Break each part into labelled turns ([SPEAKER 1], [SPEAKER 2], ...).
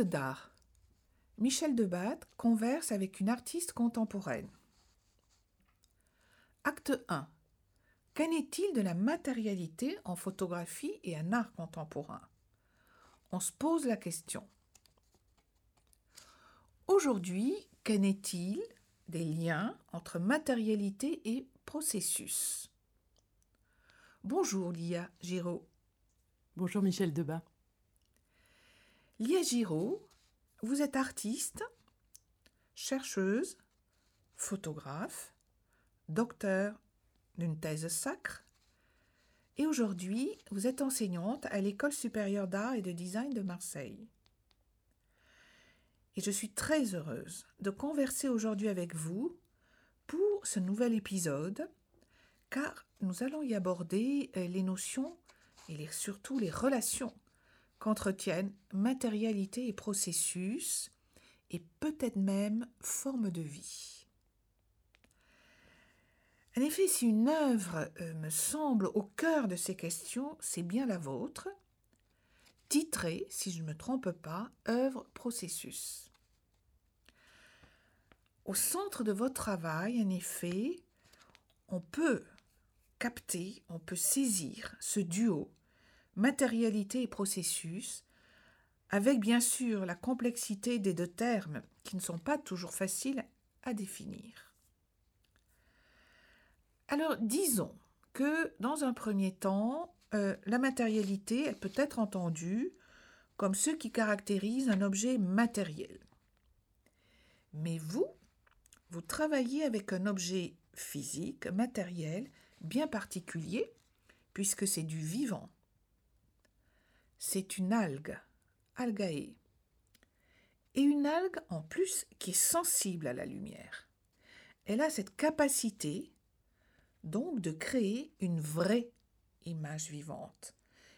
[SPEAKER 1] D'art. Michel Debatte converse avec une artiste contemporaine. Acte 1. Qu'en est-il de la matérialité en photographie et en art contemporain? On se pose la question. Aujourd'hui, qu'en est-il des liens entre matérialité et processus? Bonjour Lia Giraud.
[SPEAKER 2] Bonjour Michel Debat.
[SPEAKER 1] Lia Giraud, vous êtes artiste, chercheuse, photographe, docteur d'une thèse sacre, et aujourd'hui vous êtes enseignante à l'École supérieure d'art et de design de Marseille. Et je suis très heureuse de converser aujourd'hui avec vous pour ce nouvel épisode, car nous allons y aborder euh, les notions et surtout les relations qu'entretiennent matérialité et processus, et peut-être même forme de vie. En effet, si une œuvre euh, me semble au cœur de ces questions, c'est bien la vôtre, titrée, si je ne me trompe pas, œuvre processus. Au centre de votre travail, en effet, on peut capter, on peut saisir ce duo matérialité et processus, avec bien sûr la complexité des deux termes qui ne sont pas toujours faciles à définir. Alors disons que dans un premier temps, euh, la matérialité elle peut être entendue comme ce qui caractérise un objet matériel. Mais vous, vous travaillez avec un objet physique, matériel, bien particulier, puisque c'est du vivant c'est une algue, algae. Et une algue en plus qui est sensible à la lumière. Elle a cette capacité donc de créer une vraie image vivante.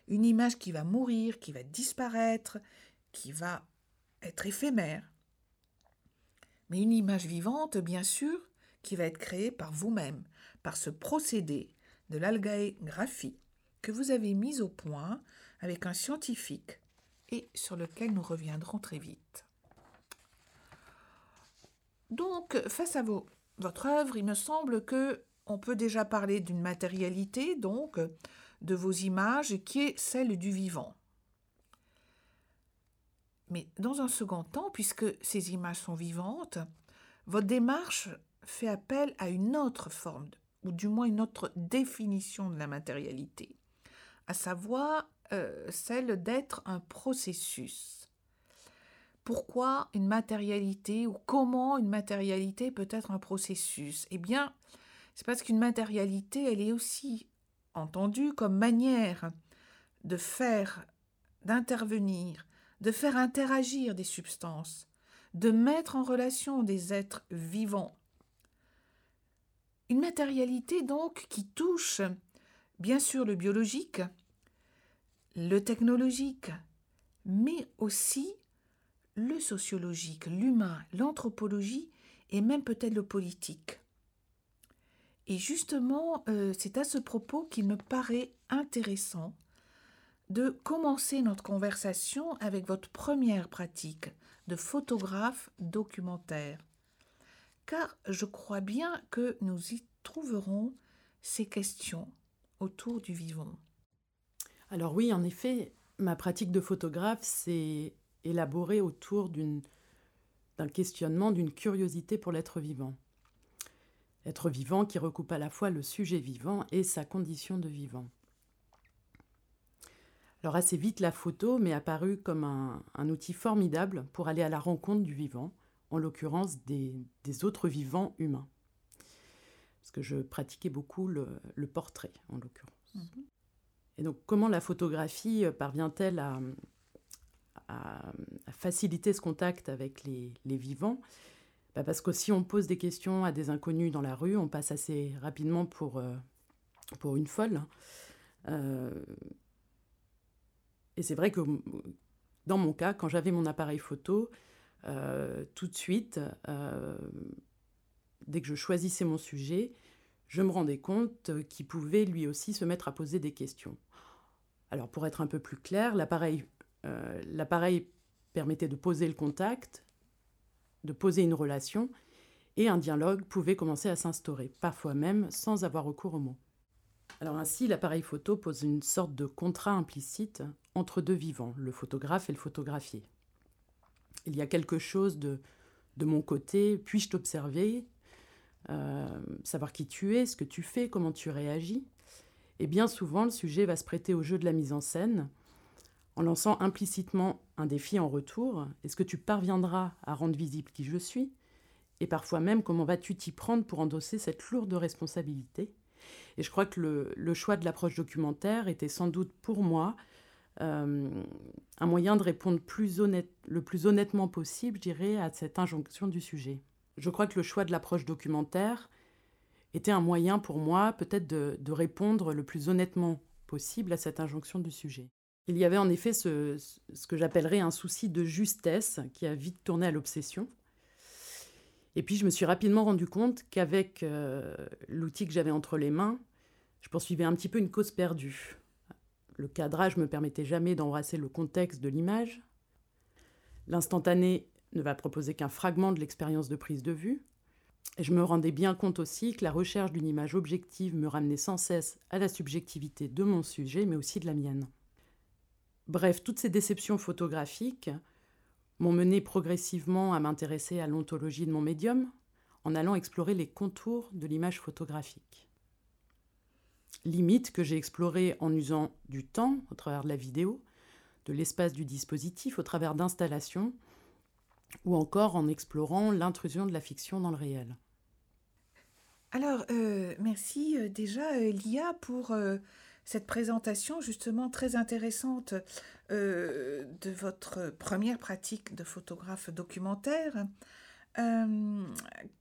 [SPEAKER 1] Une image qui va mourir, qui va disparaître, qui va être éphémère. Mais une image vivante, bien sûr, qui va être créée par vous-même, par ce procédé de l'algaégraphie que vous avez mis au point avec un scientifique et sur lequel nous reviendrons très vite. Donc, face à votre œuvre, il me semble que on peut déjà parler d'une matérialité, donc, de vos images, qui est celle du vivant. Mais dans un second temps, puisque ces images sont vivantes, votre démarche fait appel à une autre forme, ou du moins une autre définition de la matérialité, à savoir euh, celle d'être un processus. Pourquoi une matérialité ou comment une matérialité peut être un processus? Eh bien, c'est parce qu'une matérialité, elle est aussi entendue comme manière de faire, d'intervenir, de faire interagir des substances, de mettre en relation des êtres vivants. Une matérialité donc qui touche bien sûr le biologique, le technologique, mais aussi le sociologique, l'humain, l'anthropologie et même peut-être le politique. Et justement, euh, c'est à ce propos qu'il me paraît intéressant de commencer notre conversation avec votre première pratique de photographe documentaire. Car je crois bien que nous y trouverons ces questions autour du vivant.
[SPEAKER 2] Alors oui, en effet, ma pratique de photographe s'est élaborée autour d'un questionnement, d'une curiosité pour l'être vivant. Être vivant qui recoupe à la fois le sujet vivant et sa condition de vivant. Alors assez vite, la photo m'est apparue comme un, outil formidable pour aller à la rencontre du vivant, en l'occurrence des, autres vivants humains. Parce que je pratiquais beaucoup le, portrait, en l'occurrence. Mhm. Et donc, comment la photographie euh, parvient-elle à, faciliter ce contact avec les, vivants? Bah, Parce que si on pose des questions à des inconnus dans la rue, on passe assez rapidement pour, euh, pour une folle. Euh, et c'est vrai que dans mon cas, quand j'avais mon appareil photo, tout de suite, dès que je choisissais mon sujet, je me rendais compte qu'il pouvait lui aussi se mettre à poser des questions. Alors pour être un peu plus clair, l'appareil, euh, permettait de poser le contact, de poser une relation, et un dialogue pouvait commencer à s'instaurer, parfois même sans avoir recours aux mots. Alors ainsi, l'appareil photo pose une sorte de contrat implicite entre deux vivants, le photographe et le photographié. Il y a quelque chose de, de mon côté, puis-je t'observer, savoir qui tu es, ce que tu fais, comment tu réagis. Et bien souvent, le sujet va se prêter au jeu de la mise en scène, en lançant implicitement un défi en retour. Est-ce que tu parviendras à rendre visible qui je suis? Et parfois même, comment vas-tu t'y prendre pour endosser cette lourde responsabilité? Et je crois que le, choix de l'approche documentaire était sans doute pour moi euh, un moyen de répondre plus honnête, le plus honnêtement possible, je dirais, à cette injonction du sujet. Je crois que le choix de l'approche documentaire était un moyen pour moi peut-être de, répondre le plus honnêtement possible à cette injonction du sujet. Il y avait en effet ce, ce que j'appellerais un souci de justesse qui a vite tourné à l'obsession. Et puis je me suis rapidement rendu compte qu'avec euh, l'outil que j'avais entre les mains, je poursuivais un petit peu une cause perdue. Le cadrage me permettait jamais d'embrasser le contexte de l'image. L'instantané ne va proposer qu'un fragment de l'expérience de prise de vue. Et je me rendais bien compte aussi que la recherche d'une image objective me ramenait sans cesse à la subjectivité de mon sujet, mais aussi de la mienne. Bref, toutes ces déceptions photographiques m'ont mené progressivement à m'intéresser à l'ontologie de mon médium, en allant explorer les contours de l'image photographique. Limite que j'ai explorée en usant du temps au travers de la vidéo, de l'espace du dispositif au travers d'installations, ou encore en explorant l'intrusion de la fiction dans le réel.
[SPEAKER 1] Alors, euh, merci euh, déjà, euh, Lia, pour cette présentation justement très intéressante euh, de votre première pratique de photographe documentaire, euh,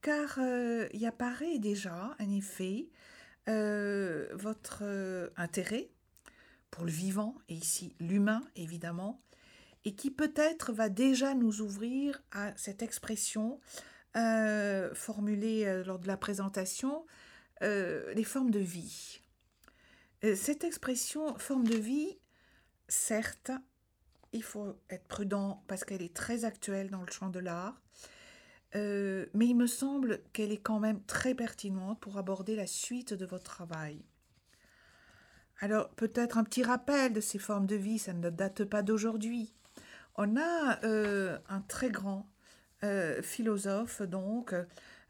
[SPEAKER 1] car euh, il apparaît déjà, en effet, votre intérêt pour le vivant, et ici l'humain évidemment, et qui peut-être va déjà nous ouvrir à cette expression formulée lors de la présentation, les formes de vie. Euh, cette expression forme de vie, certes, il faut être prudent parce qu'elle est très actuelle dans le champ de l'art, euh, mais il me semble qu'elle est quand même très pertinente pour aborder la suite de votre travail. Alors peut-être un petit rappel de ces formes de vie, ça ne date pas d'aujourd'hui. On a euh, un très grand philosophe, donc,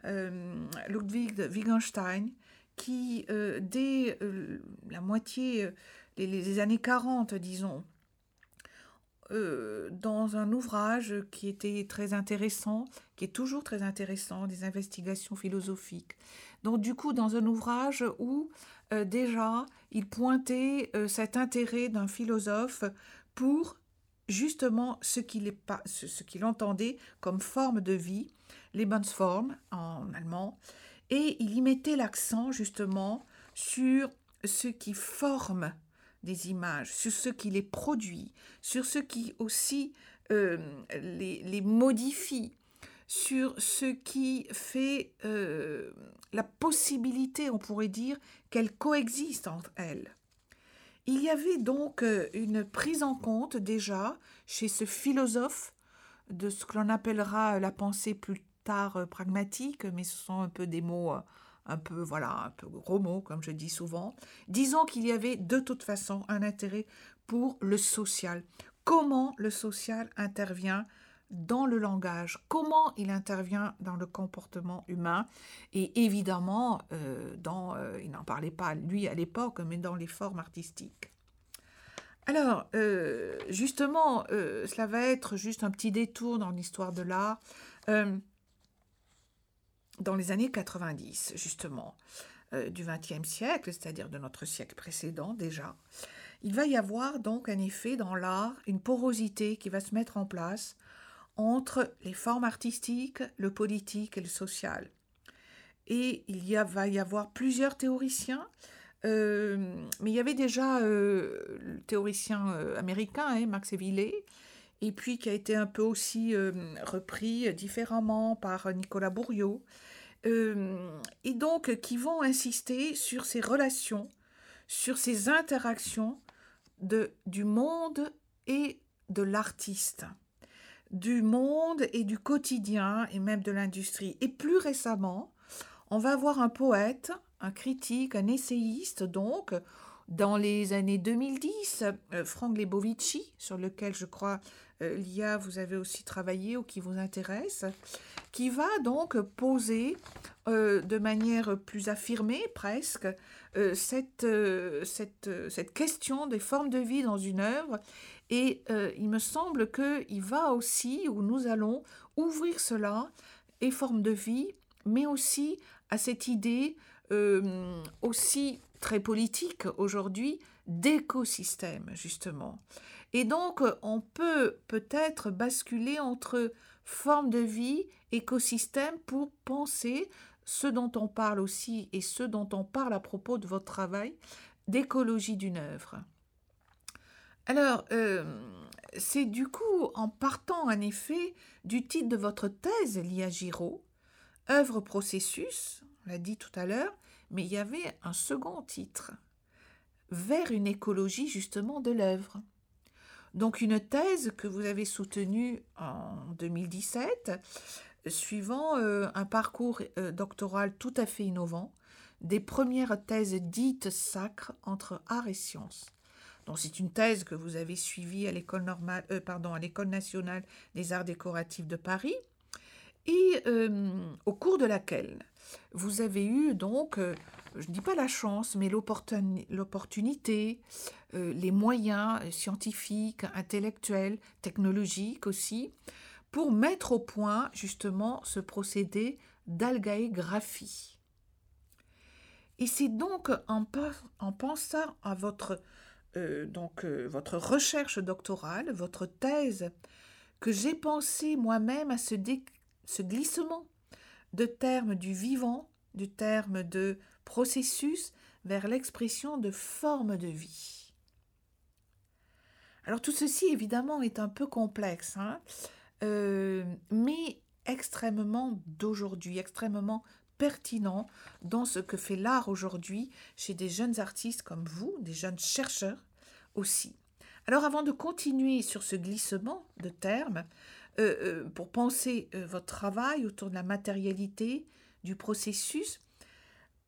[SPEAKER 1] Ludwig Wittgenstein, qui, euh, dès euh, la moitié euh, des années 40, disons, dans un ouvrage qui était très intéressant, qui est toujours très intéressant, des investigations philosophiques. Donc du coup, dans un ouvrage où déjà il pointait cet intérêt d'un philosophe pour justement ce qu'il ce entendait comme forme de vie, Lebensform en allemand, et il y mettait l'accent justement sur ce qui forme des images, sur ce qui les produit, sur ce qui aussi euh, les, modifie, sur ce qui fait euh, la possibilité, on pourrait dire, qu'elles coexistent entre elles. Il y avait donc euh, une prise en compte déjà chez ce philosophe de ce que l'on appellera la pensée plus euh, pragmatique, mais ce sont un peu des mots euh, un peu, voilà, un peu gros mots, comme je dis souvent. Disons qu'il y avait de toute façon un intérêt pour le social. Comment le social intervient dans le langage, comment il intervient dans le comportement humain et évidemment, euh, dans, il n'en parlait pas lui à l'époque, mais dans les formes artistiques. Alors, justement, cela va être juste un petit détour dans l'histoire de l'art dans les années 90, justement, euh, du XXe siècle, c'est-à-dire de notre siècle précédent déjà, il va y avoir donc en effet dans l'art une porosité qui va se mettre en place entre les formes artistiques, le politique et le social. Et il y va y avoir plusieurs théoriciens, euh, mais il y avait déjà euh, le théoricien américain, hein, Max Evillé, et puis qui a été un peu aussi repris différemment par Nicolas Bourriot, euh, et donc qui vont insister sur ces relations, sur ces interactions de, du monde et de l'artiste. Du monde et du quotidien et même de l'industrie. Et plus récemment, on va avoir un poète, un critique, un essayiste donc, dans les années 2010, euh, Frank Lebovici, sur lequel je crois euh, Lia vous avez aussi travaillé ou qui vous intéresse, qui va donc poser euh, de manière plus affirmée presque cette, cette, cette question des formes de vie dans une œuvre. Et il me semble qu'il va aussi, ou nous allons, ouvrir cela, et formes de vie, mais aussi à cette idée aussi très politique aujourd'hui d'écosystème, justement. Et donc, on peut peut-être basculer entre forme de vie, écosystème, pour penser ce dont on parle aussi et ce dont on parle à propos de votre travail, d'écologie d'une œuvre. Alors, euh, c'est du coup en partant en effet du titre de votre thèse, Lia Giraud, œuvre processus, on l'a dit tout à l'heure, mais il y avait un second titre, vers une écologie justement de l'œuvre. Donc une thèse que vous avez soutenue en 2017, suivant euh, un parcours euh, doctoral tout à fait innovant, des premières thèses dites sacres entre art et science. C'est une thèse que vous avez suivie à l'école euh, nationale des arts décoratifs de Paris, et au cours de laquelle vous avez eu donc, euh, je ne dis pas la chance, mais l'opportunité, euh, les moyens scientifiques, intellectuels, technologiques aussi, pour mettre au point justement ce procédé d'algaégraphie. Et c'est donc en, pensant à votre, euh, donc, votre recherche doctorale, votre thèse, que j'ai pensé moi-même à ce glissement de termes du vivant, du terme de processus vers l'expression de forme de vie. Alors tout ceci évidemment est un peu complexe, hein, euh, mais extrêmement d'aujourd'hui, extrêmement pertinent dans ce que fait l'art aujourd'hui chez des jeunes artistes comme vous, des jeunes chercheurs aussi. Alors avant de continuer sur ce glissement de termes, euh, euh, pour penser euh, votre travail autour de la matérialité, du processus,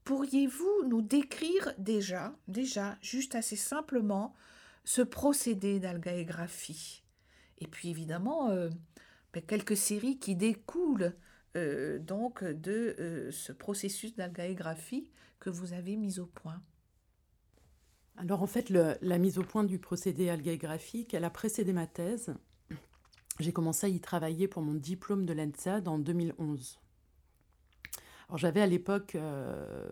[SPEAKER 1] pourriez-vous nous décrire déjà, déjà, juste assez simplement, ce procédé d'algaégraphie Et puis évidemment, ben, quelques séries qui découlent donc de ce processus d'algaégraphie que vous avez mis au point.
[SPEAKER 2] Alors en fait, la mise au point du procédé algaégraphique, elle a précédé ma thèse. J'ai commencé à y travailler pour mon diplôme de l'ENSAD en 2011. Alors j'avais à l'époque euh,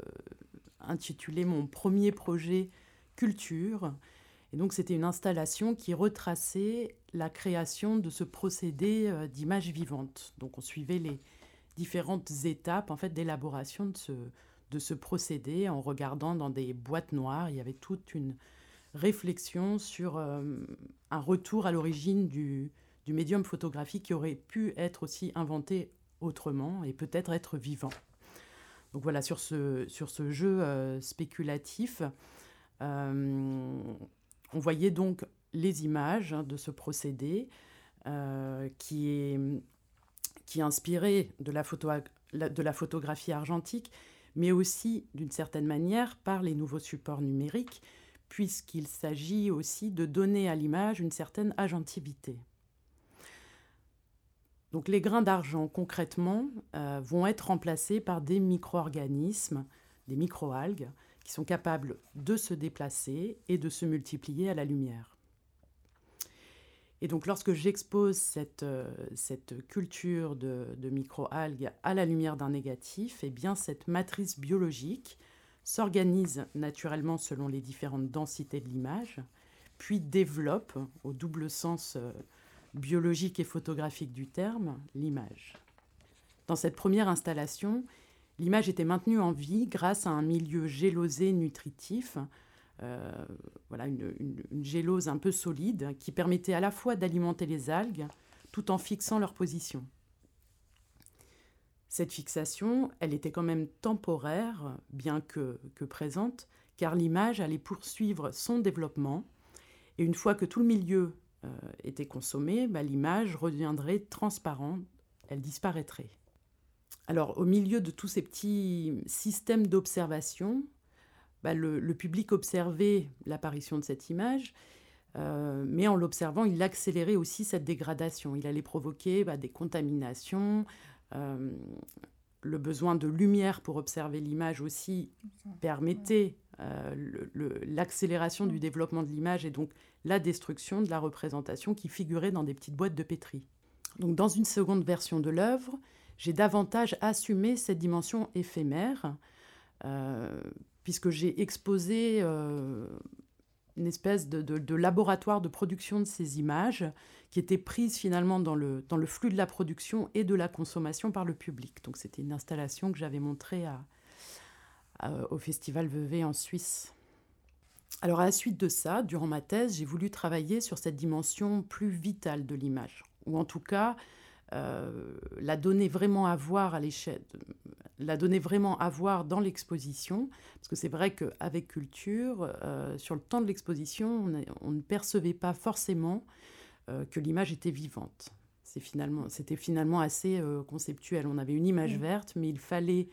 [SPEAKER 2] intitulé mon premier projet Culture. Et donc c'était une installation qui retraçait la création de ce procédé euh, d'image vivante. Donc on suivait les différentes étapes en fait d'élaboration de ce, de ce procédé en regardant dans des boîtes noires. Il y avait toute une réflexion sur euh, un retour à l'origine du, du médium photographique qui aurait pu être aussi inventé autrement et peut-être être vivant. Donc voilà, sur ce, sur ce jeu euh, spéculatif, euh, on voyait donc les images hein, de ce procédé qui, est, qui est inspiré de la, photographie argentique, mais aussi d'une certaine manière par les nouveaux supports numériques, puisqu'il s'agit aussi de donner à l'image une certaine agentivité. Donc les grains d'argent, concrètement, euh, vont être remplacés par des micro-organismes, des micro-algues, qui sont capables de se déplacer et de se multiplier à la lumière. Et donc lorsque j'expose cette, euh, cette culture de, de micro-algues à la lumière d'un négatif, eh bien cette matrice biologique s'organise naturellement selon les différentes densités de l'image, puis développe, au double sens euh, biologique et photographique du terme, l'image. Dans cette première installation, l'image était maintenue en vie grâce à un milieu gélosé nutritif, voilà, une, une, gélose un peu solide qui permettait à la fois d'alimenter les algues tout en fixant leur position. Cette fixation, elle était quand même temporaire, bien que, que présente, car l'image allait poursuivre son développement, et une fois que tout le milieu était consommée, bah, l'image reviendrait transparente, elle disparaîtrait. Alors au milieu de tous ces petits systèmes d'observation, bah, le, public observait l'apparition de cette image, euh, mais en l'observant, il accélérait aussi cette dégradation. Il allait provoquer bah, des contaminations. Euh, le besoin de lumière pour observer l'image aussi permettait euh, l'accélération du développement de l'image et donc la destruction de la représentation qui figurait dans des petites boîtes de pétri. Donc dans une seconde version de l'œuvre, j'ai davantage assumé cette dimension éphémère puisque j'ai exposé euh, une espèce de, laboratoire de production de ces images qui étaient prises finalement dans le, dans le flux de la production et de la consommation par le public. Donc c'était une installation que j'avais montrée au Festival Vevey en Suisse. Alors à la suite de ça, durant ma thèse, j'ai voulu travailler sur cette dimension plus vitale de l'image, ou en tout cas la donner vraiment à voir à l'échelle, la donner vraiment à voir dans l'exposition, parce que c'est vrai qu'avec culture, euh, sur le temps de l'exposition, on, ne percevait pas forcément euh, que l'image était vivante. C'est finalement, c'était finalement assez conceptuel. On avait une image verte, mais il fallait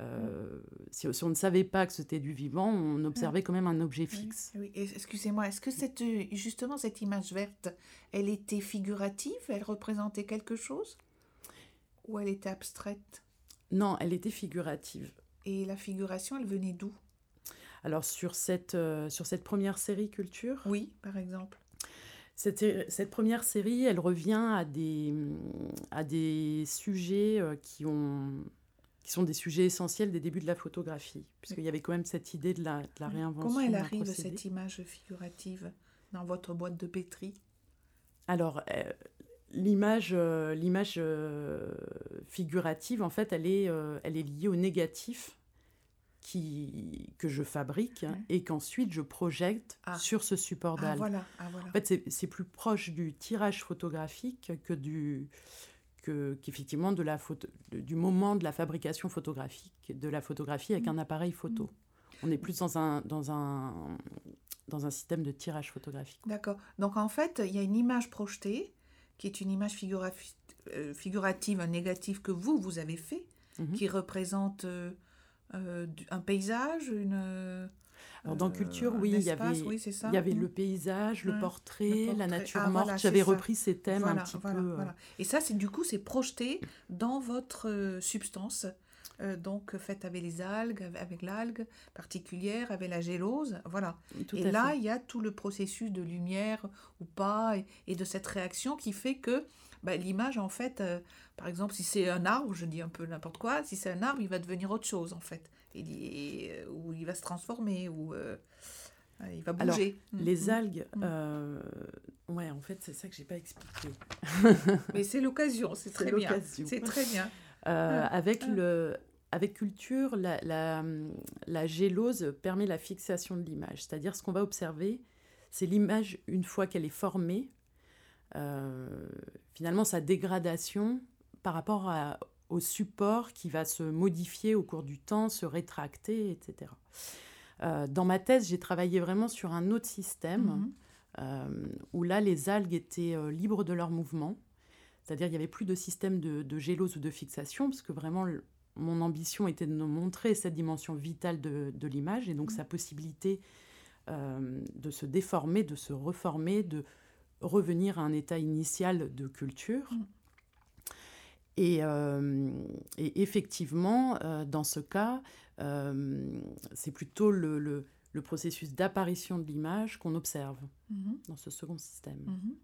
[SPEAKER 2] euh, si, on ne savait pas que c'était du vivant, on observait quand même un objet fixe.
[SPEAKER 1] Oui, excusez-moi, est-ce que cette, justement cette image verte, elle était figurative? Elle représentait quelque chose? Ou elle était abstraite?
[SPEAKER 2] Non, elle était figurative.
[SPEAKER 1] Et la figuration, elle venait d'où?
[SPEAKER 2] Alors sur cette, euh, sur cette première série Culture?
[SPEAKER 1] Oui, par exemple.
[SPEAKER 2] Cette, cette, première série, elle revient à des, à des sujets euh, qui ont qui sont des sujets essentiels des débuts de la photographie, puisqu'il y avait quand même cette idée de la, de la réinvention.
[SPEAKER 1] Comment elle arrive, cette image figurative, dans votre boîte de pétri?
[SPEAKER 2] Alors, euh, l'image euh, l'image euh, figurative, en fait, elle est, elle est liée au négatif qui, que je fabrique et qu'ensuite je projette ah. sur ce support d'algue.
[SPEAKER 1] Ah, voilà. Ah, voilà.
[SPEAKER 2] En fait, c'est plus proche du tirage photographique que du qu'effectivement de la photo, du moment de la fabrication photographique, de la photographie avec un appareil photo. On est plus dans un, dans un, dans un système de tirage photographique.
[SPEAKER 1] D'accord. Donc en fait, il y a une image projetée qui est une image euh, figurative, un négatif que vous, vous avez fait, mhm. qui représente euh, euh, un paysage, une
[SPEAKER 2] dans culture, oui, il y avait, il y avait le paysage, le, portrait, la nature ah, morte. J'avais repris ces thèmes un petit peu. Euh.
[SPEAKER 1] Et ça, c'est du coup, c'est projeté dans votre euh, substance. Euh, donc faite avec les algues, avec l'algue particulière, avec la gélose, voilà. et là, il y a tout le processus de lumière ou pas, et, de cette réaction qui fait que bah, l'image, en fait, par exemple, si c'est un arbre, je dis un peu n'importe quoi, si c'est un arbre, il va devenir autre chose, en fait. Euh, où il va se transformer, ou euh, il va bouger.
[SPEAKER 2] Mm, les mm, algues, mm. euh, ouais, en fait, c'est ça que j'ai pas expliqué.
[SPEAKER 1] Mais c'est l'occasion, c'est très bien. C'est très bien.
[SPEAKER 2] avec le, avec culture, la, la, la, gélose permet la fixation de l'image. C'est-à-dire, ce qu'on va observer, c'est l'image, une fois qu'elle est formée, finalement, sa dégradation par rapport à, au support qui va se modifier au cours du temps, se rétracter, etc. Euh, dans ma thèse, j'ai travaillé vraiment sur un autre système mhm. euh, où là, les algues étaient euh, libres de leur mouvement. C'est-à-dire, il n'y avait plus de système de, de, gélose ou de fixation, parce que vraiment, mon ambition était de nous montrer cette dimension vitale de, de l'image et donc mhm. sa possibilité de se déformer, de se reformer, de revenir à un état initial de culture. Mhm. Et, effectivement, euh, dans ce cas, euh, c'est plutôt le, le, processus d'apparition de l'image qu'on observe mhm. dans ce second système. Mhm.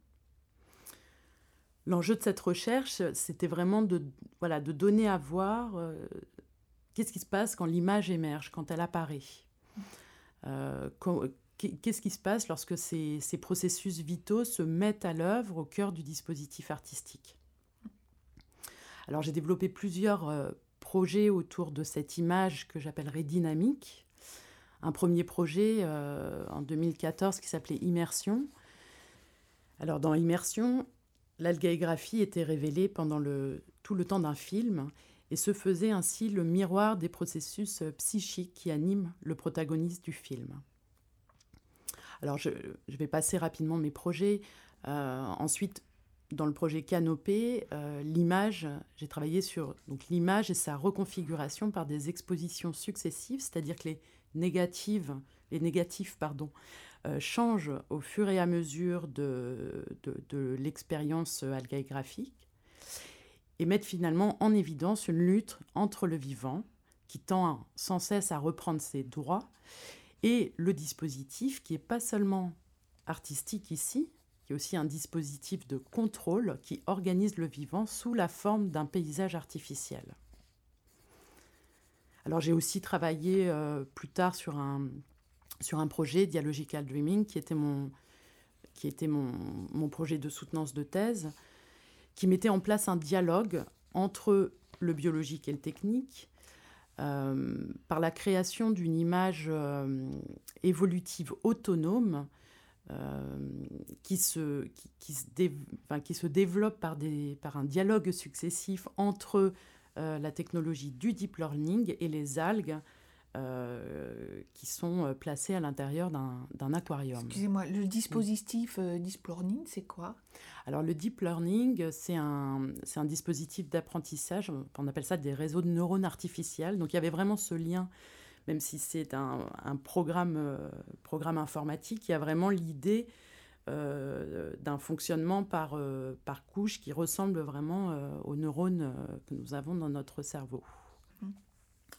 [SPEAKER 2] L'enjeu de cette recherche, c'était vraiment de, voilà, de donner à voir qu'est-ce qui se passe quand l'image émerge, quand elle apparaît. Qu'est-ce qui se passe lorsque ces, ces processus vitaux se mettent à l'œuvre au cœur du dispositif artistique alors j'ai développé plusieurs euh, projets autour de cette image que j'appellerais dynamique. Un premier projet euh, en 2014 qui s'appelait Immersion. Alors dans Immersion, l'algaégraphie était révélée pendant le, tout le temps d'un film et se faisait ainsi le miroir des processus euh, psychiques qui animent le protagoniste du film. Alors je, je vais passer rapidement mes projets. ensuite, dans le projet Canopée, l'image, j'ai travaillé sur l'image et sa reconfiguration par des expositions successives, c'est-à-dire que les négatives, les négatifs pardon, changent au fur et à mesure de, de, de l'expérience algaïgraphique et mettent finalement en évidence une lutte entre le vivant, qui tend sans cesse à reprendre ses droits, et le dispositif qui n'est pas seulement artistique ici, qui est aussi un dispositif de contrôle qui organise le vivant sous la forme d'un paysage artificiel. Alors j'ai aussi travaillé euh, plus tard sur un, sur un projet, Dialogical Dreaming, qui était mon, qui était mon, mon projet de soutenance de thèse, qui mettait en place un dialogue entre le biologique et le technique, euh, par la création d'une image euh, évolutive autonome qui, se, qui, se qui, se développe par, des, par un dialogue successif entre la technologie du deep learning et les algues euh, qui sont euh, placés à l'intérieur d'un aquarium.
[SPEAKER 1] Excusez-moi, le dispositif euh, Deep Learning, c'est quoi?
[SPEAKER 2] Alors le Deep Learning, c'est un, un dispositif d'apprentissage, on appelle ça des réseaux de neurones artificiels. Donc il y avait vraiment ce lien, même si c'est un, un, programme, programme informatique, il y a vraiment l'idée d'un fonctionnement par, par couche qui ressemble vraiment aux neurones que nous avons dans notre cerveau.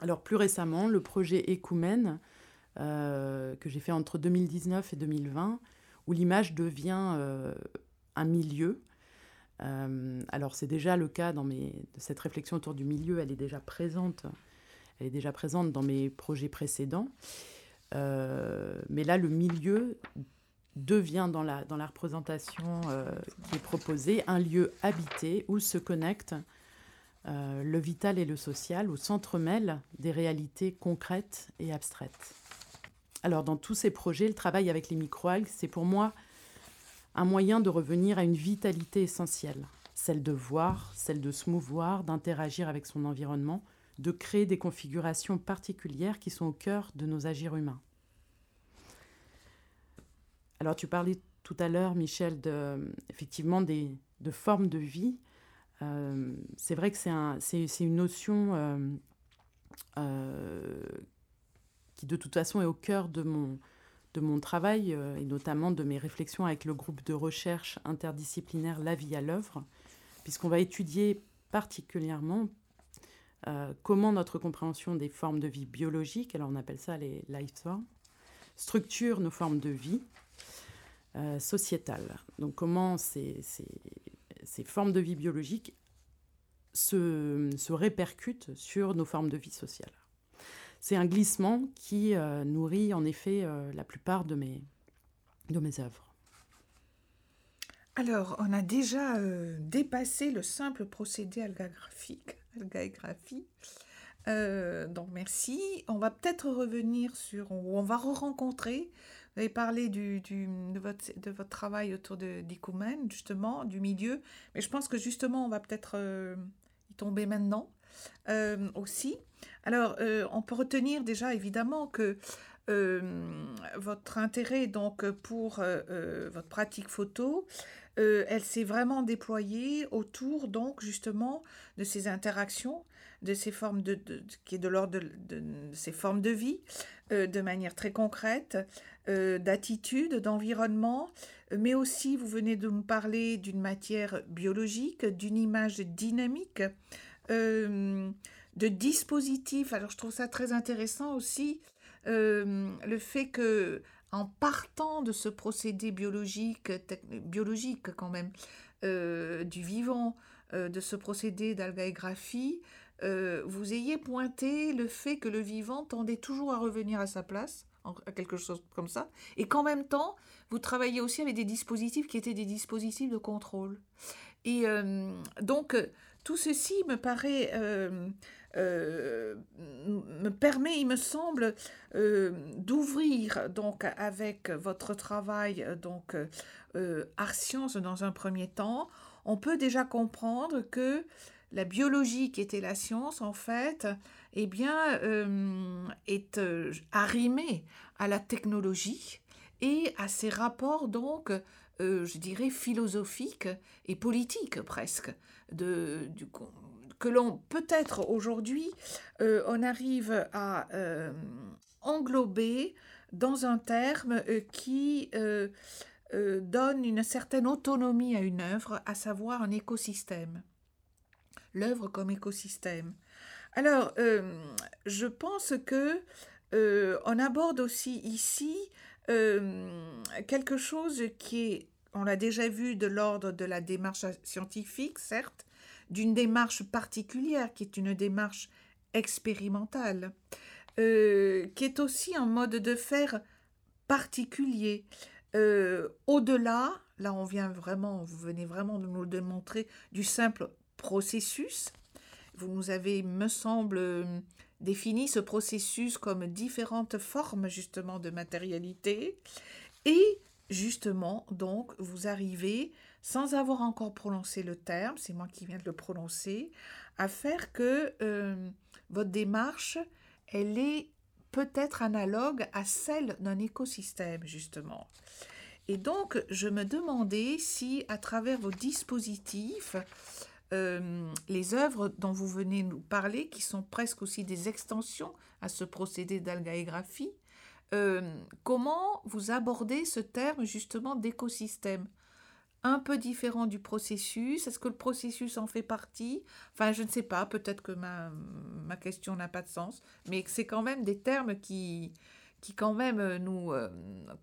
[SPEAKER 2] Alors plus récemment, le projet Ecumen, euh, que j'ai fait entre 2019 et 2020, où l'image devient euh, un milieu. Euh, alors c'est déjà le cas dans mes, cette réflexion autour du milieu, elle est déjà présente, elle est déjà présente dans mes projets précédents. mais là, le milieu devient dans la, dans la représentation qui est proposée un lieu habité où se connectent euh, le vital et le social, où s'entremêlent des réalités concrètes et abstraites. Alors dans tous ces projets, le travail avec les microalgues, c'est pour moi un moyen de revenir à une vitalité essentielle, celle de voir, celle de se mouvoir, d'interagir avec son environnement, de créer des configurations particulières qui sont au cœur de nos agirs humains. Alors tu parlais tout à l'heure, Michel, de, effectivement des, de formes de vie. Euh, c'est vrai que c'est une notion euh, euh, qui de toute façon est au cœur de mon, de mon travail et notamment de mes réflexions avec le groupe de recherche interdisciplinaire La vie à l'œuvre, puisqu'on va étudier particulièrement comment notre compréhension des formes de vie biologiques, alors on appelle ça les life forms, structure nos formes de vie sociétales. Donc comment ces, formes de vie biologiques se, répercutent sur nos formes de vie sociale. C'est un glissement qui euh, nourrit en effet euh, la plupart de mes œuvres.
[SPEAKER 1] Alors, on a déjà euh, dépassé le simple procédé algagraphique, algagraphie. donc merci. On va peut-être revenir sur, on va re-rencontrer vous avez parlé du, de, votre, travail autour de justement, du milieu. Mais je pense que justement, on va peut-être euh, y tomber maintenant euh, aussi. Alors, euh, on peut retenir déjà évidemment que votre intérêt donc pour votre pratique photo, elle s'est vraiment déployée autour donc justement de ces interactions de ces formes de, qui est de l'ordre de, ces formes de vie de manière très concrète euh, d'attitude, d'environnement, mais aussi vous venez de nous parler d'une matière biologique, d'une image dynamique, euh, de dispositifs. Alors je trouve ça très intéressant aussi euh, le fait que en partant de ce procédé biologique, biologique quand même, du vivant, de ce procédé d'algaégraphie, vous ayez pointé le fait que le vivant tendait toujours à revenir à sa place, quelque chose comme ça, et qu'en même temps, vous travaillez aussi avec des dispositifs qui étaient des dispositifs de contrôle. Et euh, donc, tout ceci me paraît, euh, euh, me permet, il me semble, d'ouvrir donc avec votre travail donc art science dans un premier temps. On peut déjà comprendre que la biologie qui était la science, en fait, eh bien, euh, est euh, arrimée à la technologie et à ses rapports donc je dirais, philosophique et politique presque, de, du, que l'on peut-être aujourd'hui, on arrive à englober dans un terme qui donne une certaine autonomie à une œuvre, à savoir un écosystème. L'œuvre comme écosystème. Alors, je pense que euh, on aborde aussi ici euh, quelque chose qui est, on l'a déjà vu, de l'ordre de la démarche scientifique, certes, d'une démarche particulière qui est une démarche expérimentale, euh, qui est aussi un mode de faire particulier. Au-delà, là on vient vraiment, vous venez vraiment de nous démontrer du simple processus. Vous nous avez, me semble, définit ce processus comme différentes formes justement de matérialité et justement donc vous arrivez sans avoir encore prononcé le terme, c'est moi qui viens de le prononcer, à faire que euh, votre démarche, elle est peut-être analogue à celle d'un écosystème justement. Et donc je me demandais si à travers vos dispositifs, euh, les œuvres dont vous venez nous parler, qui sont presque aussi des extensions à ce procédé d'algaégraphie, euh, comment vous abordez ce terme justement d'écosystème? Un peu différent du processus Est-ce que le processus en fait partie? Enfin, je ne sais pas, peut-être que ma, ma question n'a pas de sens, mais c'est quand même des termes qui, qui quand même nous, euh,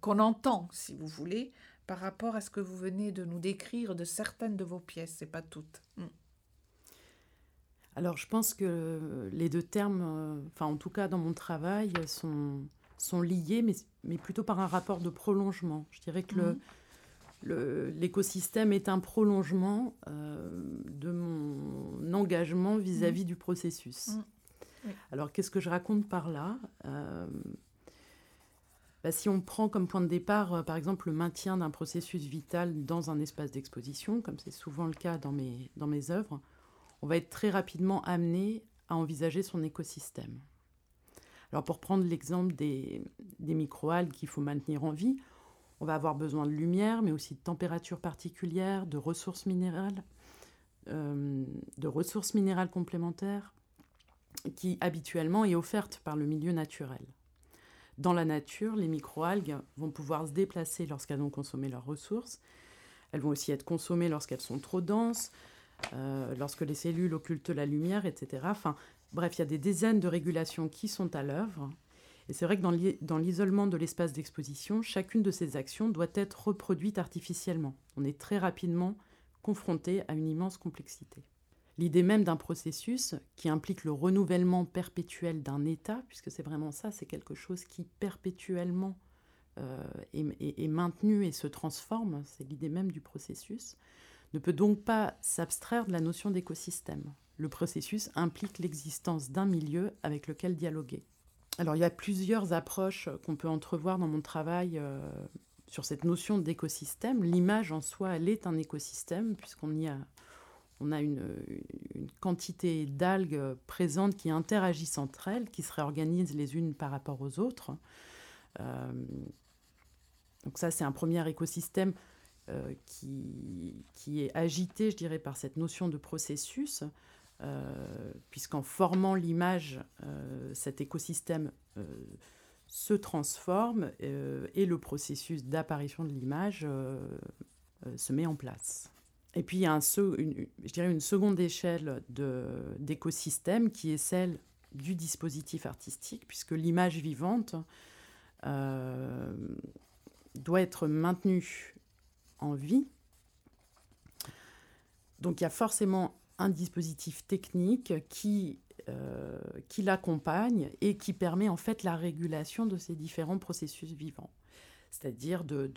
[SPEAKER 1] qu'on entend, si vous voulez, par rapport à ce que vous venez de nous décrire de certaines de vos pièces, c'est pas toutes. Hmm.
[SPEAKER 2] Alors je pense que les deux termes, euh, enfin en tout cas dans mon travail, sont, sont liés, mais, mais plutôt par un rapport de prolongement. Je dirais que mhm. le, l'écosystème est un prolongement euh, de mon engagement vis-à-vis mhm. du processus. Mhm. Alors qu'est-ce que je raconte par là? Euh, bah, si on prend comme point de départ, euh, par exemple, le maintien d'un processus vital dans un espace d'exposition, comme c'est souvent le cas dans mes, dans mes œuvres, on va être très rapidement amené à envisager son écosystème. Alors pour prendre l'exemple des, des microalgues qu'il faut maintenir en vie, on va avoir besoin de lumière, mais aussi de température particulière, de ressources minérales, euh, de ressources minérales complémentaires, qui habituellement est offerte par le milieu naturel. Dans la nature, les microalgues vont pouvoir se déplacer lorsqu'elles ont consommé leurs ressources. Elles vont aussi être consommées lorsqu'elles sont trop denses, euh, lorsque les cellules occultent la lumière, etc. Enfin, bref, il y a des dizaines de régulations qui sont à l'œuvre. Et c'est vrai que dans l'isolement de l'espace d'exposition, chacune de ces actions doit être reproduite artificiellement. On est très rapidement confronté à une immense complexité. L'idée même d'un processus qui implique le renouvellement perpétuel d'un état, puisque c'est vraiment ça, c'est quelque chose qui perpétuellement euh, est, maintenu et se transforme, c'est l'idée même du processus, ne peut donc pas s'abstraire de la notion d'écosystème. Le processus implique l'existence d'un milieu avec lequel dialoguer. Alors il y a plusieurs approches qu'on peut entrevoir dans mon travail euh, sur cette notion d'écosystème. L'image en soi, elle est un écosystème puisqu'on y a on a une, quantité d'algues présentes qui interagissent entre elles, qui se réorganisent les unes par rapport aux autres. Euh, donc ça, c'est un premier écosystème euh, qui, qui, est agité, je dirais, par cette notion de processus, euh, puisqu'en formant l'image, cet écosystème se transforme et le processus d'apparition de l'image se met en place. Et puis il y a un, une, je dirais une seconde échelle d'écosystème qui est celle du dispositif artistique, puisque l'image vivante euh, doit être maintenue en vie. Donc il y a forcément un dispositif technique qui, euh, qui l'accompagne et qui permet en fait la régulation de ces différents processus vivants c'est-à-dire de,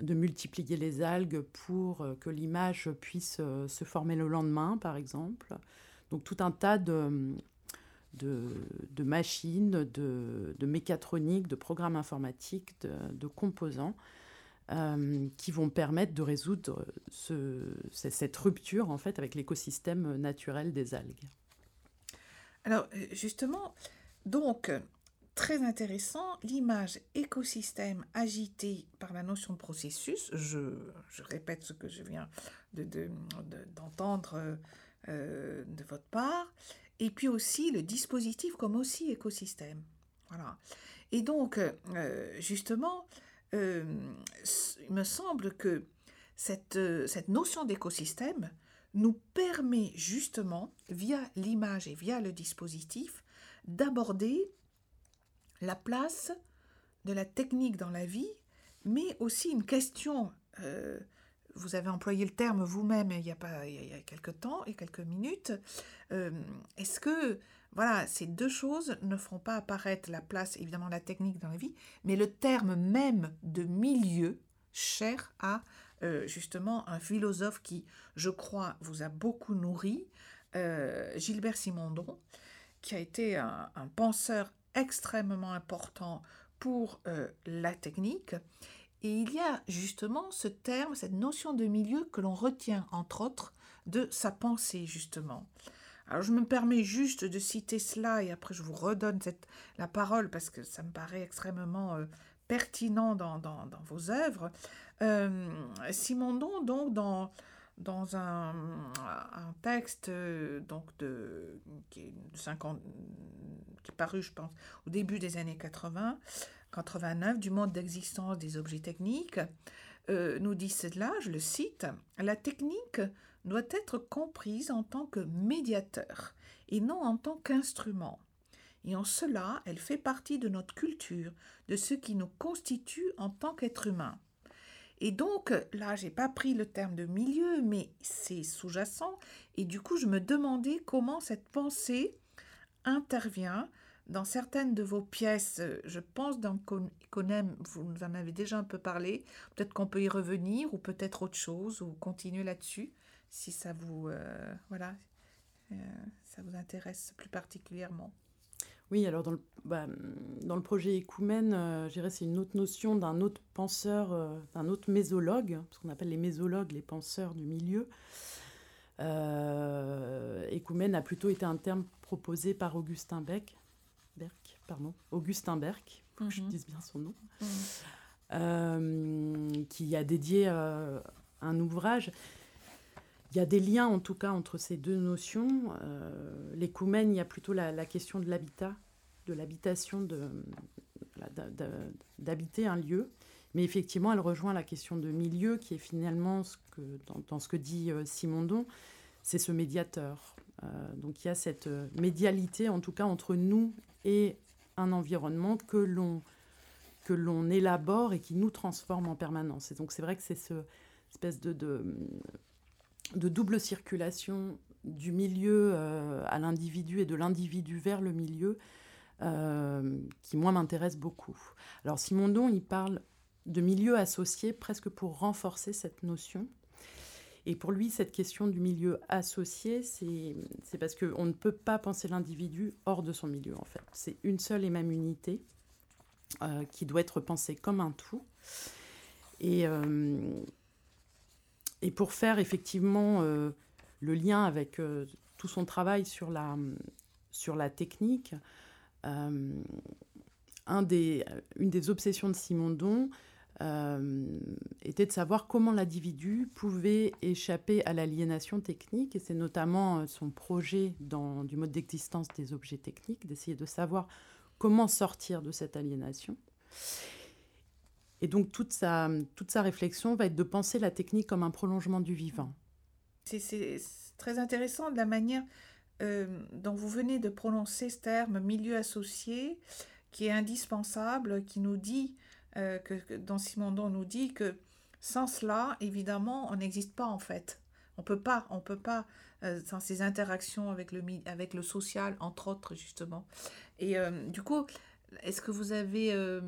[SPEAKER 2] de, multiplier les algues pour euh, que l'image puisse euh, se former le lendemain, par exemple. Donc tout un tas de, de, machines, de, mécatronique, de programmes informatiques, de, composants euh, qui vont permettre de résoudre ce, cette rupture en fait avec l'écosystème naturel des algues.
[SPEAKER 1] Alors justement, donc très intéressant, l'image écosystème agité par la notion de processus, je, répète ce que je viens d'entendre de, de, de votre part, et puis aussi le dispositif comme aussi écosystème. Voilà. Et donc, euh, justement, euh, il me semble que cette, euh, cette notion d'écosystème nous permet justement, via l'image et via le dispositif, d'aborder la place de la technique dans la vie, mais aussi une question, vous avez employé le terme vous-même il y a pas il y a quelques temps et quelques minutes, est-ce que voilà, ces deux choses ne feront pas apparaître la place, évidemment, la technique dans la vie, mais le terme même de milieu, cher à euh, justement un philosophe qui, je crois, vous a beaucoup nourri, euh, Gilbert Simondon, qui a été un, penseur extrêmement important pour euh, la technique. Et il y a justement ce terme, cette notion de milieu que l'on retient, entre autres, de sa pensée, justement. Alors je me permets juste de citer cela et après je vous redonne la parole parce que ça me paraît extrêmement euh, pertinent dans, vos œuvres. Euh, Simondon, donc, dans, dans un, un texte euh, donc de, qui, est 50, qui est paru, je pense, au début des années 80, 89, du monde d'existence des objets techniques, euh, nous dit cela, je le cite, La technique doit être comprise en tant que médiateur et non en tant qu'instrument. Et en cela, elle fait partie de notre culture, de ce qui nous constitue en tant qu'être humain. Et donc, là, j'ai pas pris le terme de milieu, mais c'est sous-jacent. Et du coup, je me demandais comment cette pensée intervient dans certaines de vos pièces. Je pense dans Conem, vous en avez déjà un peu parlé. Peut-être qu'on peut y revenir, ou peut-être autre chose, ou continuer là-dessus si ça vous, euh, voilà, euh, ça vous intéresse plus particulièrement.
[SPEAKER 2] Oui, alors dans le, bah, dans le projet Écoumène, euh, je dirais c'est une autre notion d'un autre penseur, d'un autre mésologue, ce qu'on appelle les mésologues, les penseurs du milieu. Euh, Écoumène a plutôt été un terme proposé par Augustin Beck, Berck, pardon, Augustin Berck, faut que je mhm. dise bien son nom, mhm. qui a dédié un ouvrage il y a des liens, en tout cas, entre ces deux notions. Euh, L'écoumène, il y a plutôt la, question de l'habitat, de l'habitation, d'habiter un lieu. Mais effectivement, elle rejoint la question de milieu, qui est finalement, ce que, dans, ce que dit euh, Simondon, c'est ce médiateur. Euh, donc il y a cette euh, médialité, en tout cas, entre nous et un environnement que l'on élabore et qui nous transforme en permanence. Et donc c'est vrai que c'est ce espèce de de double circulation du milieu euh, à l'individu et de l'individu vers le milieu euh, qui, moi, m'intéresse beaucoup. Alors, Simondon, il parle de milieu associé presque pour renforcer cette notion. Et pour lui, cette question du milieu associé, c'est parce qu'on ne peut pas penser l'individu hors de son milieu, en fait. C'est une seule et même unité euh, qui doit être pensée comme un tout. Et et pour faire effectivement euh, le lien avec euh, tout son travail sur la, sur la technique, euh, une des obsessions de Simondon était de savoir comment l'individu pouvait échapper à l'aliénation technique, et c'est notamment son projet dans, du mode d'existence des objets techniques, d'essayer de savoir comment sortir de cette aliénation. Et donc toute sa, toute sa réflexion va être de penser la technique comme un prolongement du vivant.
[SPEAKER 1] C'est très intéressant de la manière euh, dont vous venez de prononcer ce terme milieu associé, qui est indispensable, qui nous dit, euh, que, dans Simondon nous dit que sans cela, évidemment, on n'existe pas en fait. On peut pas, on peut pas, euh, sans ces interactions avec le, avec le social, entre autres, justement. Et du coup, est-ce que vous avez euh,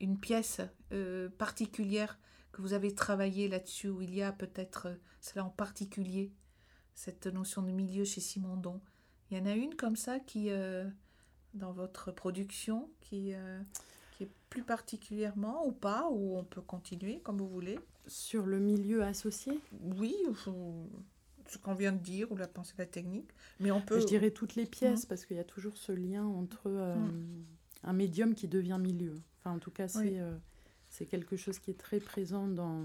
[SPEAKER 1] une pièce euh, particulière que vous avez travaillé là-dessus, où il y a peut-être euh, cela en particulier, cette notion de milieu chez Simondon? Il y en a une comme ça qui, dans votre production, qui, qui est plus particulièrement ou pas, ou on peut continuer comme vous voulez?
[SPEAKER 2] Sur le milieu associé?
[SPEAKER 1] Oui, ce qu'on vient de dire, ou la pensée, la technique. Mais on peut...
[SPEAKER 2] Je dirais toutes les pièces, mmh. parce qu'il y a toujours ce lien entre... Mmh un médium qui devient milieu. Enfin, en tout cas, c'est c'est quelque chose qui est très présent dans,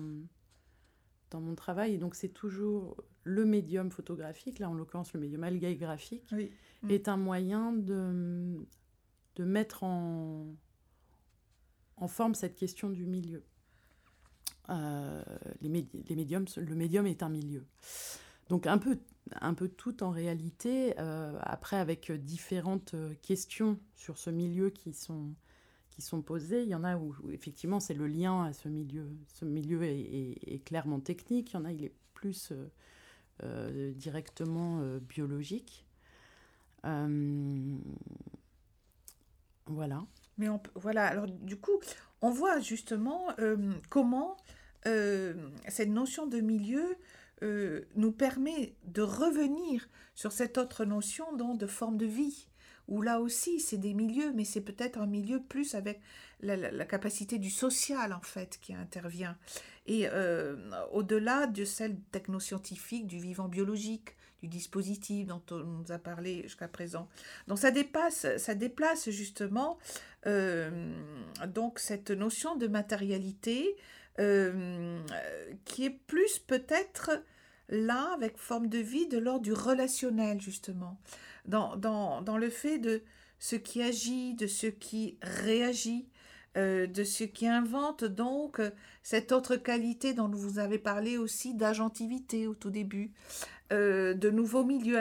[SPEAKER 2] dans mon travail. Et donc, c'est toujours le médium photographique, là en l'occurrence le médium algaïgraphique, graphique, mm. est un moyen de, de mettre en, en forme cette question du milieu. Euh, les, les médiums, le médium est un milieu. Donc un peu, un peu tout en réalité, euh, après avec différentes questions sur ce milieu qui sont, qui sont posées. Il y en a où, effectivement c'est le lien à ce milieu. Ce milieu est, clairement technique. Il y en a, il est plus euh, euh, directement euh, biologique. voilà.
[SPEAKER 1] Mais voilà, alors du coup, on voit justement comment cette notion de milieu nous permet de revenir sur cette autre notion de forme de vie où là aussi c'est des milieux, mais c'est peut-être un milieu plus avec la, capacité du social en fait qui intervient. Et euh, au-delà de celle technoscientifique, du vivant biologique, du dispositif dont on nous a parlé jusqu'à présent. Donc ça dépasse, ça déplace justement euh, donc cette notion de matérialité euh, qui est plus peut-être là avec forme de vie de l'ordre du relationnel justement dans, dans, dans, le fait de ce qui agit, de ce qui réagit, euh, de ce qui invente donc cette autre qualité dont vous avez parlé aussi d'agentivité au tout début, euh, de nouveaux milieux.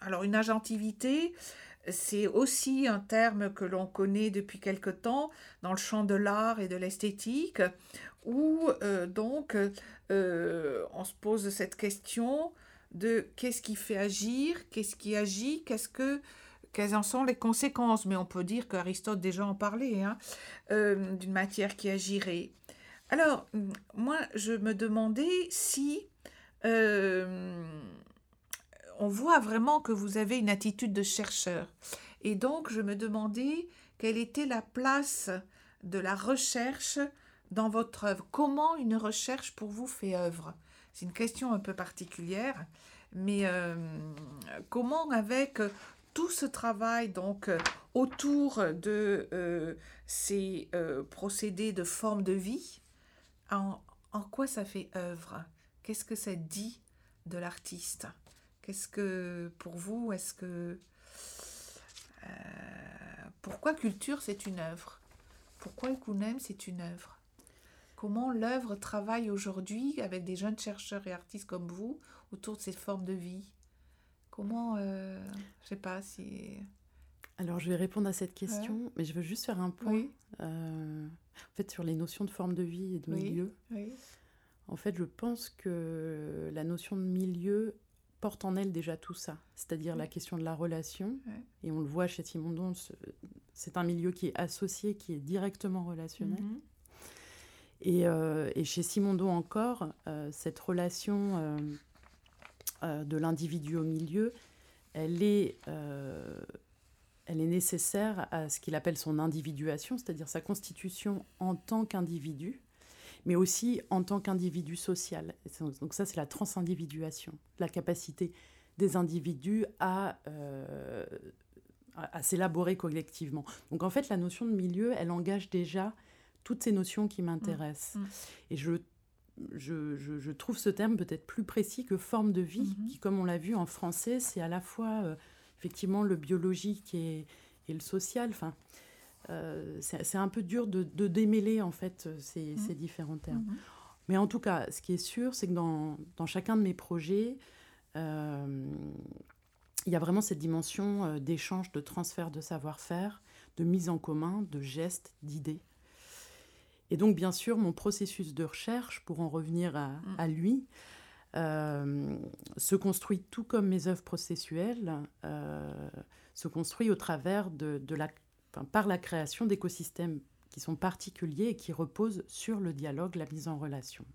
[SPEAKER 1] Alors une agentivité, c'est aussi un terme que l'on connaît depuis quelque temps dans le champ de l'art et de l'esthétique, où donc on se pose cette question de qu'est-ce qui fait agir, qu'est-ce qui agit, qu'est-ce que quelles en sont les conséquences. Mais on peut dire qu'Aristote déjà en parlait, hein, euh, d'une matière qui agirait. Alors, moi, je me demandais si euh, on voit vraiment que vous avez une attitude de chercheur. Et donc, je me demandais quelle était la place de la recherche dans votre œuvre. Comment une recherche pour vous fait œuvre? C'est une question un peu particulière, mais euh, comment avec tout ce travail donc autour de euh, ces euh, procédés de forme de vie, en, en quoi ça fait œuvre? Qu'est-ce que ça dit de l'artiste? Qu'est-ce que pour vous est-ce que pourquoi culture c'est une œuvre? Pourquoi Ikunem c'est une œuvre? Comment l'œuvre travaille aujourd'hui avec des jeunes chercheurs et artistes comme vous autour de cette forme de vie? Comment, euh, je sais pas si...
[SPEAKER 2] Alors, je vais répondre à cette question, mais je veux juste faire un point. Euh, en fait, sur les notions de forme de vie et de milieu. En fait, je pense que la notion de milieu porte en elle déjà tout ça, c'est-à-dire la question de la relation. Et on le voit chez Simondon, c'est un milieu qui est associé, qui est directement relationnel. Mhm. Euh, et, chez Simondon encore, euh, cette relation euh, de l'individu au milieu, elle est, nécessaire à ce qu'il appelle son individuation, c'est-à-dire sa constitution en tant qu'individu, mais aussi en tant qu'individu social. Donc ça, c'est la transindividuation, la capacité des individus à s'élaborer collectivement. Donc en fait, la notion de milieu, elle engage déjà toutes ces notions qui m'intéressent. Mm. Mm. Et je, je, je, trouve ce terme peut-être plus précis que forme de vie, mm-hmm. qui, comme on l'a vu en français, c'est à la fois euh, effectivement le biologique et, et le social. Enfin, euh, c'est un peu dur de, de, démêler en fait ces, mm. ces différents termes. Mm-hmm. Mais en tout cas, ce qui est sûr, c'est que dans, dans, chacun de mes projets, euh, il y a vraiment cette dimension d'échange, de transfert de savoir-faire, de mise en commun, de gestes, d'idées. Et donc, bien sûr, mon processus de recherche, pour en revenir à, mm. lui, euh, se construit tout comme mes œuvres processuelles, euh, se construit au travers de, la, par la création d'écosystèmes qui sont particuliers et qui reposent sur le dialogue, la mise en relation.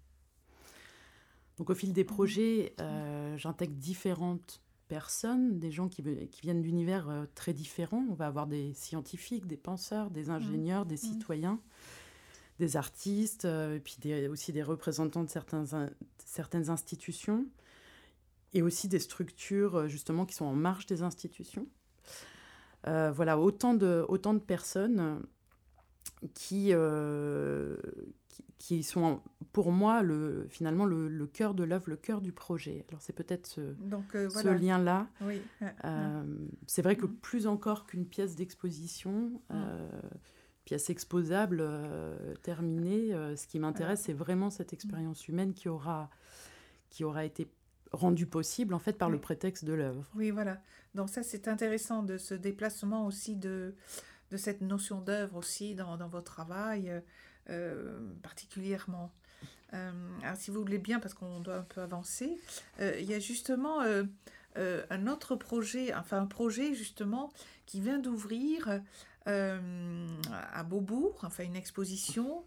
[SPEAKER 2] Donc au fil des mm. projets, euh, j'intègre différentes personnes, des gens qui, qui viennent d'univers très différents. On va avoir des scientifiques, des penseurs, des mm. ingénieurs, des citoyens des artistes, euh, et puis aussi des représentants de certains, certaines institutions, et aussi des structures euh, justement qui sont en marge des institutions. voilà, autant de, autant de personnes qui, qui, sont pour moi le, finalement le, le cœur de l'œuvre, le cœur du projet. Alors c'est peut-être ce, ce lien-là.
[SPEAKER 1] Oui.
[SPEAKER 2] c'est vrai que mm. plus encore qu'une pièce d'exposition, mm pièce exposable euh, terminée. Euh, ce qui m'intéresse, c'est vraiment cette expérience humaine qui aura, qui aura été rendue possible en fait par le prétexte de l'œuvre.
[SPEAKER 1] Oui, voilà. Donc ça, c'est intéressant de ce déplacement aussi de, de cette notion d'œuvre aussi dans, dans votre travail euh, particulièrement. alors si vous voulez bien, parce qu'on doit un peu avancer, il y a justement un autre projet, enfin un projet justement qui vient d'ouvrir euh, à Beaubourg, enfin une exposition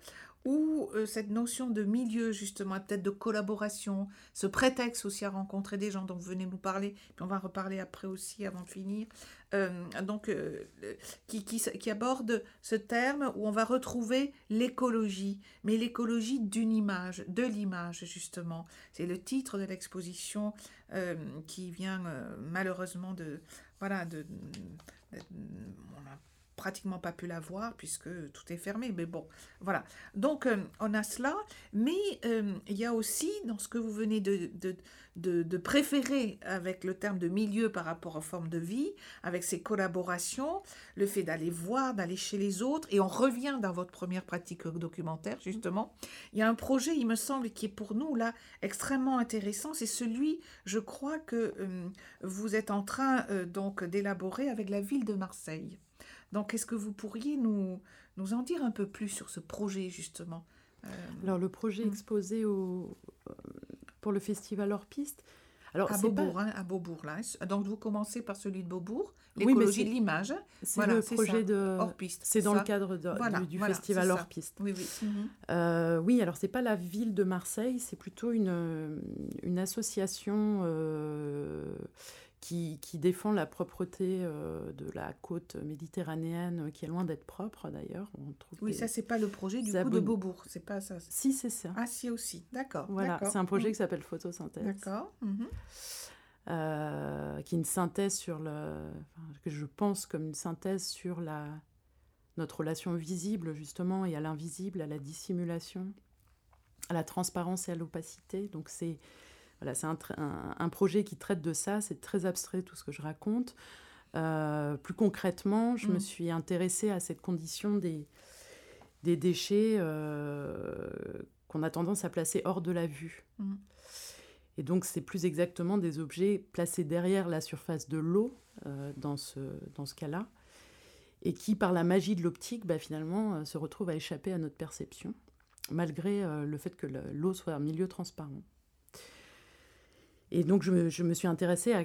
[SPEAKER 1] où euh, cette notion de milieu, justement, peut-être de collaboration, ce prétexte aussi à rencontrer des gens dont vous venez nous parler, puis on va reparler après aussi avant de finir, euh, donc qui, qui, qui, aborde ce terme où on va retrouver l'écologie, mais l'écologie d'une image, de l'image, justement. C'est le titre de l'exposition qui vient malheureusement de... Voilà, de, pratiquement pas pu la voir puisque tout est fermé. Mais bon, voilà. Donc, euh, on a cela. Mais euh, il y a aussi, dans ce que vous venez de, de, de, préférer avec le terme de milieu par rapport aux formes de vie, avec ces collaborations, le fait d'aller voir, d'aller chez les autres. Et on revient dans votre première pratique documentaire, justement. Il y a un projet, il me semble, qui est pour nous, là, extrêmement intéressant. C'est celui, je crois, que euh, vous êtes en train donc d'élaborer avec la ville de Marseille. Donc, est-ce que vous pourriez nous, nous en dire un peu plus sur ce projet, justement
[SPEAKER 2] euh, Alors, le projet hmm. exposé au, euh, pour le festival Hors Piste.
[SPEAKER 1] Alors, à Beaubourg, hein, à Beaubourg, là. Donc, vous commencez par celui de Beaubourg, l'écologie de l'image.
[SPEAKER 2] C'est le projet de... Hors Piste. C'est dans le cadre du, festival Hors Piste.
[SPEAKER 1] Oui, oui. Mhm.
[SPEAKER 2] Euh, oui, alors, c'est pas la ville de Marseille, c'est plutôt une, une association qui, défend la propreté euh, de la côte méditerranéenne, qui est loin d'être propre d'ailleurs.
[SPEAKER 1] Oui, ça, c'est pas le projet du coup de Beaubourg, c'est pas ça.
[SPEAKER 2] Si, c'est ça.
[SPEAKER 1] Ah, si aussi, d'accord.
[SPEAKER 2] Voilà, c'est un projet mmh. qui s'appelle Photosynthèse.
[SPEAKER 1] D'accord. Mmh.
[SPEAKER 2] Euh, qui est une synthèse sur le. que je pense comme une synthèse sur la, notre relation visible, justement, et à l'invisible, à la dissimulation, à la transparence et à l'opacité. Donc, c'est voilà, c'est un, projet qui traite de ça, c'est très abstrait tout ce que je raconte. Euh, plus concrètement, je me mm. suis intéressée à cette condition des, des déchets euh, qu'on a tendance à placer hors de la vue. Mm. Et donc, c'est plus exactement des objets placés derrière la surface de l'eau, euh, dans ce, dans ce cas-là, et qui, par la magie de l'optique, bah, finalement, se retrouvent à échapper à notre perception, malgré le fait que l'eau soit un milieu transparent. Et donc, je me, suis intéressée à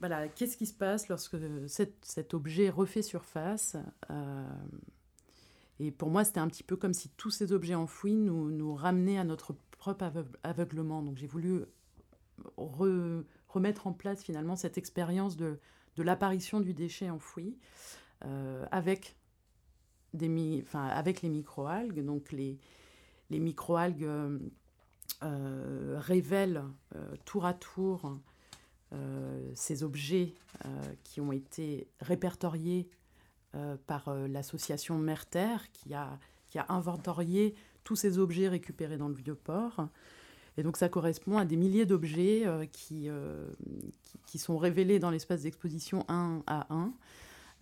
[SPEAKER 2] voilà, qu'est-ce qui se passe lorsque cet, objet refait surface. Euh, et pour moi, c'était un petit peu comme si tous ces objets enfouis nous, nous ramenaient à notre propre aveuglement. Donc, j'ai voulu remettre en place finalement cette expérience de, de l'apparition du déchet enfoui euh, avec, des, enfin, avec les microalgues. Donc, les, les microalgues. Euh, euh, révèle euh, tour à tour euh, ces objets qui ont été répertoriés par l'association Merterre qui a, qui a inventorié tous ces objets récupérés dans le vieux port. Et donc ça correspond à des milliers d'objets qui, qui, sont révélés dans l'espace d'exposition un à un.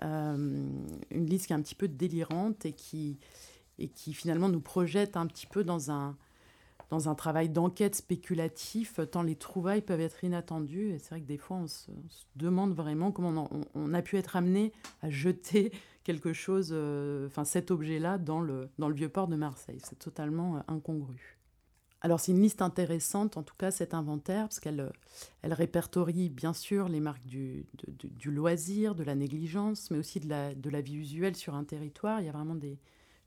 [SPEAKER 2] une liste qui est un petit peu délirante et qui, et qui finalement nous projette un petit peu dans un, dans un travail d'enquête spéculatif, tant les trouvailles peuvent être inattendues. Et c'est vrai que des fois, on se, demande vraiment comment on, a pu être amené à jeter quelque chose, euh, cet objet-là, dans le, dans le vieux port de Marseille. C'est totalement euh, incongru. Alors c'est une liste intéressante, en tout cas cet inventaire, parce qu'elle elle répertorie bien sûr les marques du, du, loisir, de la négligence, mais aussi de la, de la vie usuelle sur un territoire. Il y a vraiment des,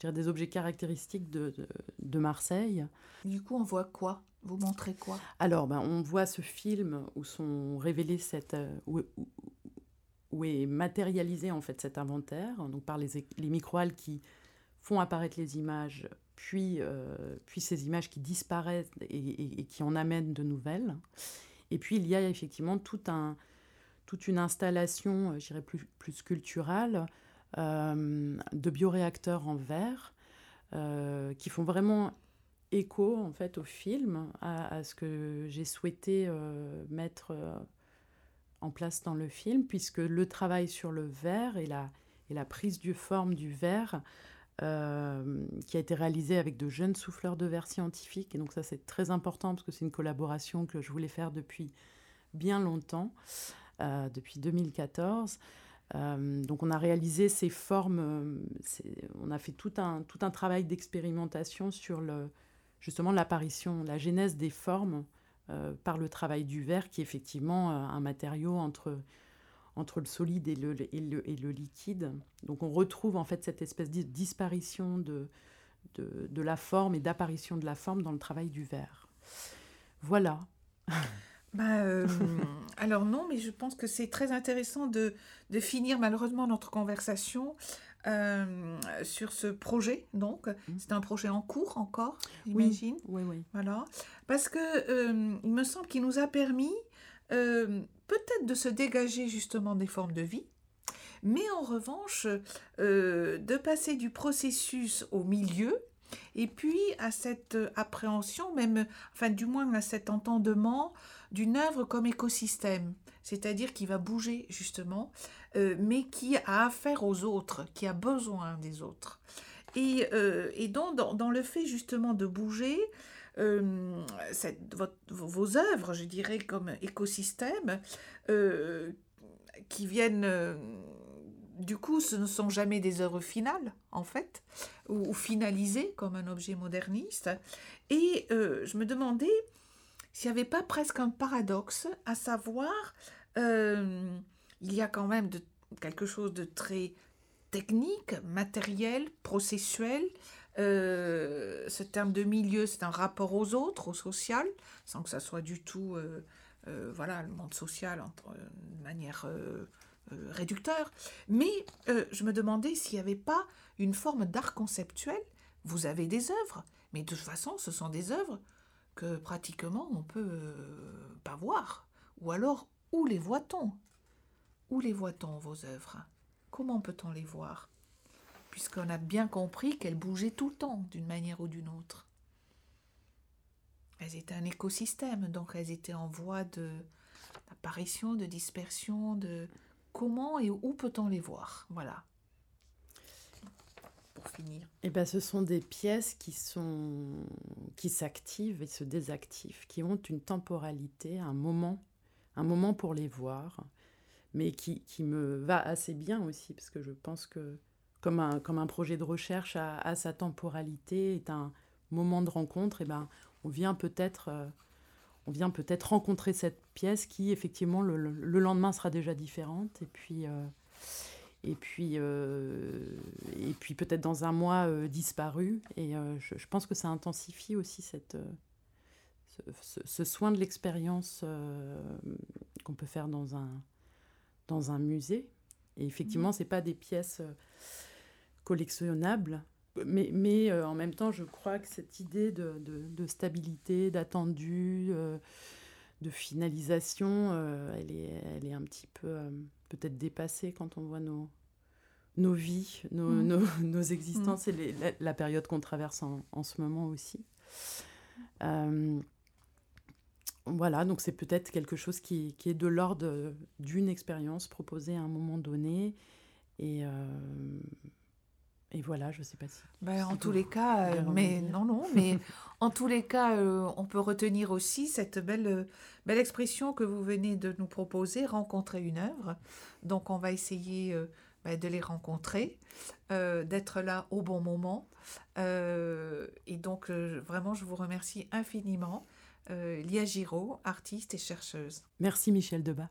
[SPEAKER 2] des objets caractéristiques de, de, Marseille.
[SPEAKER 1] Du coup, on voit quoi? Vous montrez quoi?
[SPEAKER 2] Alors, ben, on voit ce film où sont révélés cette... Euh, où, où, est matérialisé en fait cet inventaire, donc par les, les microalgues qui font apparaître les images, puis, euh, puis ces images qui disparaissent et, et, qui en amènent de nouvelles. Et puis il y a effectivement tout un, toute une installation, je dirais plus, plus sculpturale, de bioréacteurs en verre qui font vraiment écho en fait au film, à, ce que j'ai souhaité mettre en place dans le film, puisque le travail sur le verre et la, et la prise du forme du verre euh, qui a été réalisé avec de jeunes souffleurs de verre scientifiques. Et donc ça, c'est très important parce que c'est une collaboration que je voulais faire depuis bien longtemps, euh, depuis 2014. Euh, donc on a réalisé ces formes, on a fait tout un, tout un travail d'expérimentation sur le, justement l'apparition, la genèse des formes par le travail du verre, qui est effectivement un matériau entre entre le solide et le, et le, liquide. Donc on retrouve en fait cette espèce de disparition de, de la forme et d'apparition de la forme dans le travail du verre. Voilà.
[SPEAKER 1] Bah, euh, alors non, mais je pense que c'est très intéressant de, de, finir malheureusement notre conversation euh, sur ce projet. Donc, mmh. c'est un projet en cours encore, j'imagine.
[SPEAKER 2] Oui, oui, oui.
[SPEAKER 1] Voilà. Parce que euh, il me semble qu'il nous a permis peut-être de se dégager justement des formes de vie, mais en revanche de passer du processus au milieu et puis à cette appréhension, même, enfin du moins à cet entendement d'une œuvre comme écosystème, c'est-à-dire qui va bouger justement, euh, mais qui a affaire aux autres, qui a besoin des autres. Et, et donc dans, dans, le fait justement de bouger, euh, vos œuvres, je dirais, comme écosystème, euh, qui viennent... Euh, du coup, ce ne sont jamais des œuvres finales, en fait, ou, finalisées comme un objet moderniste. Et je me demandais s'il n'y avait pas presque un paradoxe, à savoir, il y a quand même quelque chose de très technique, matériel, processuel, euh, ce terme de milieu, c'est un rapport aux autres, au social, sans que ça soit du tout, euh, euh, voilà, le monde social de manière réducteur. Mais je me demandais s'il n'y avait pas une forme d'art conceptuel. Vous avez des œuvres, mais de toute façon, ce sont des œuvres que pratiquement on peut pas voir. Ou alors, où les voit-on? Où les voit-on, vos œuvres? Comment peut-on les voir? Puisqu'on a bien compris qu'elles bougeaient tout le temps, d'une manière ou d'une autre. Elles étaient un écosystème, donc elles étaient en voie d'apparition, de dispersion, de comment et où peut-on les voir Voilà. Pour finir.
[SPEAKER 2] Eh ben, ce sont des pièces qui sont qui s'activent et se désactivent, qui ont une temporalité, un moment, un moment pour les voir, mais qui, qui me va assez bien aussi, parce que je pense que comme un, comme un projet de recherche à, sa temporalité, est un moment de rencontre, et ben, on vient peut-être euh, on vient peut-être rencontrer cette pièce qui, effectivement, le, le, lendemain sera déjà différente. Et puis, euh, et puis, euh, et puis peut-être dans un mois disparu. Et je, je, pense que ça intensifie aussi cette, ce, ce, soin de l'expérience qu'on peut faire dans un, dans un musée. Et effectivement, mmh. ce n'est pas des pièces collectionnable. Mais, mais euh, en même temps, je crois que cette idée de, de, stabilité, d'attendu, euh, de finalisation, euh, elle, est, elle est un petit peu peut-être dépassée quand on voit nos, nos vies, nos, mm. nos, nos, existences mm. et la, période qu'on traverse en, en, ce moment aussi. voilà, donc c'est peut-être quelque chose qui, qui, est de l'ordre d'une expérience proposée à un moment donné. Et et voilà, je ne sais pas si.
[SPEAKER 1] Ben, en tous les cas, euh, mais non, non, mais en tous les cas, euh, on peut retenir aussi cette belle, euh, belle expression que vous venez de nous proposer, rencontrer une œuvre. Donc, on va essayer ben, de les rencontrer, d'être là au bon moment. et donc, vraiment, je vous remercie infiniment. Lia Giraud, artiste et chercheuse.
[SPEAKER 2] Merci Michel Debat.